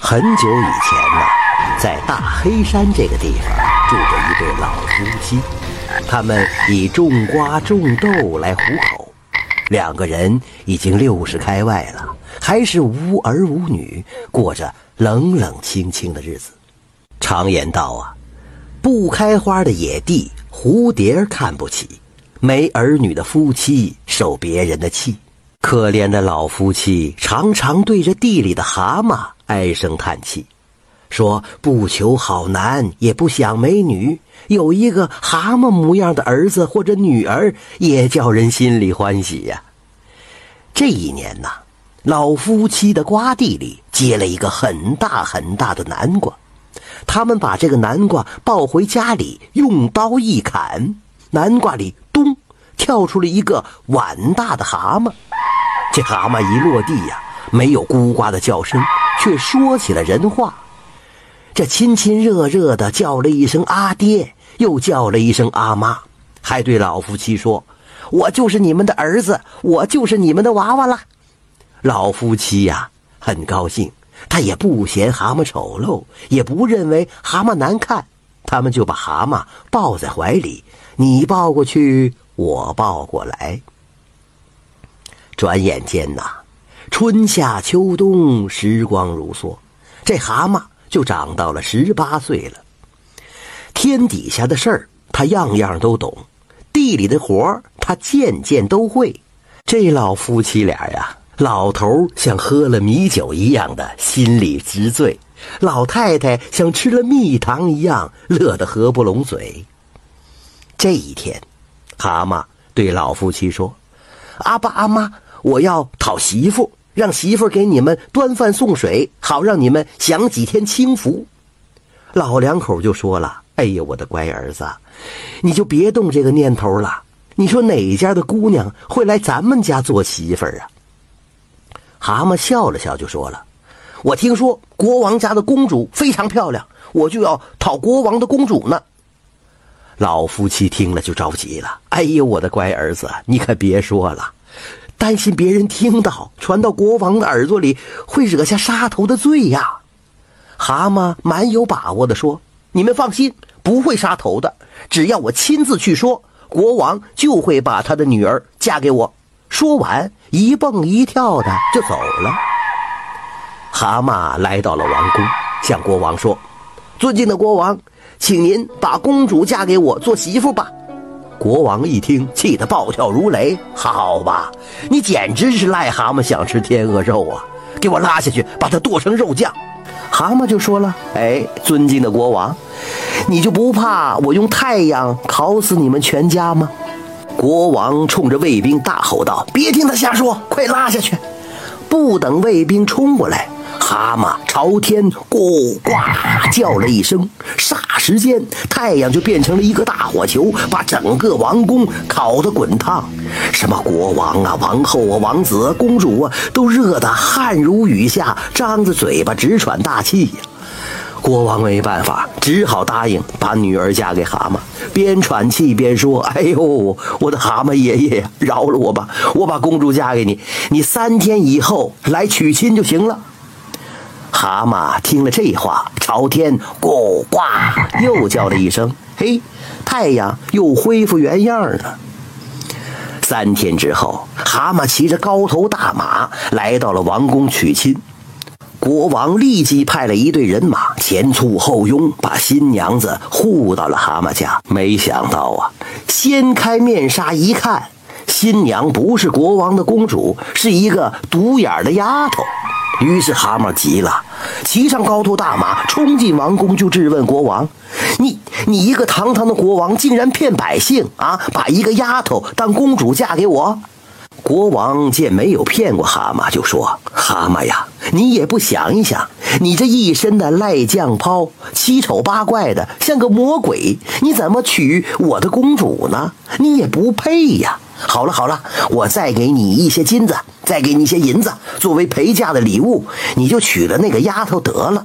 很久以前呢，在大黑山这个地方住着一对老夫妻，他们以种瓜种豆来糊口。两个人已经六十开外了，还是无儿无女，过着冷冷清清的日子。常言道啊，不开花的野地，蝴蝶看不起；没儿女的夫妻，受别人的气。可怜的老夫妻常常对着地里的蛤蟆唉声叹气，说：“不求好男，也不想美女，有一个蛤蟆模样的儿子或者女儿，也叫人心里欢喜呀。”这一年呐，老夫妻的瓜地里结了一个很大很大的南瓜，他们把这个南瓜抱回家里，用刀一砍，南瓜里咚跳出了一个碗大的蛤蟆。这蛤蟆一落地呀，没有咕呱的叫声，却说起了人话。这亲亲热热的叫了一声阿爹，又叫了一声阿妈，还对老夫妻说：“我就是你们的儿子，我就是你们的娃娃了。”老夫妻呀，很高兴，他也不嫌蛤蟆丑陋，也不认为蛤蟆难看，他们就把蛤蟆抱在怀里，你抱过去，我抱过来。转眼间呐，春夏秋冬，时光如梭，这蛤蟆就长到了十八岁了。天底下的事儿，他样样都懂；地里的活儿，他件件都会。这老夫妻俩呀，老头像喝了米酒一样的心里直醉，老太太像吃了蜜糖一样乐得合不拢嘴。这一天，蛤蟆对老夫妻说：“阿爸阿妈。”我要讨媳妇，让媳妇给你们端饭送水，好让你们享几天清福。老两口就说了：“哎呀，我的乖儿子，你就别动这个念头了。你说哪家的姑娘会来咱们家做媳妇儿啊？”蛤蟆笑了笑，就说了：“我听说国王家的公主非常漂亮，我就要讨国王的公主呢。”老夫妻听了就着急了：“哎呦，我的乖儿子，你可别说了。”担心别人听到，传到国王的耳朵里，会惹下杀头的罪呀！蛤蟆蛮有把握的说：“你们放心，不会杀头的。只要我亲自去说，国王就会把他的女儿嫁给我。”说完，一蹦一跳的就走了。蛤蟆来到了王宫，向国王说：“尊敬的国王，请您把公主嫁给我做媳妇吧。”国王一听，气得暴跳如雷。好吧，你简直是癞蛤蟆想吃天鹅肉啊！给我拉下去，把它剁成肉酱。蛤蟆就说了：“哎，尊敬的国王，你就不怕我用太阳烤死你们全家吗？”国王冲着卫兵大吼道：“别听他瞎说，快拉下去！”不等卫兵冲过来。蛤蟆朝天咕呱叫了一声，霎时间，太阳就变成了一个大火球，把整个王宫烤得滚烫。什么国王啊、王后啊、王子啊、公主啊，都热得汗如雨下，张着嘴巴直喘大气呀。国王没办法，只好答应把女儿嫁给蛤蟆，边喘气边说：“哎呦，我的蛤蟆爷爷呀，饶了我吧！我把公主嫁给你，你三天以后来娶亲就行了。”蛤蟆听了这话，朝天咕呱 又叫了一声，嘿，太阳又恢复原样了。三天之后，蛤蟆骑着高头大马来到了王宫娶亲。国王立即派了一队人马前簇后拥，把新娘子护到了蛤蟆家。没想到啊，掀开面纱一看，新娘不是国王的公主，是一个独眼的丫头。于是蛤蟆急了，骑上高头大马，冲进王宫就质问国王：“你你一个堂堂的国王，竟然骗百姓啊！把一个丫头当公主嫁给我？”国王见没有骗过蛤蟆，就说：“蛤蟆呀，你也不想一想，你这一身的赖酱泡，七丑八怪的，像个魔鬼，你怎么娶我的公主呢？你也不配呀！”好了好了，我再给你一些金子，再给你些银子，作为陪嫁的礼物，你就娶了那个丫头得了。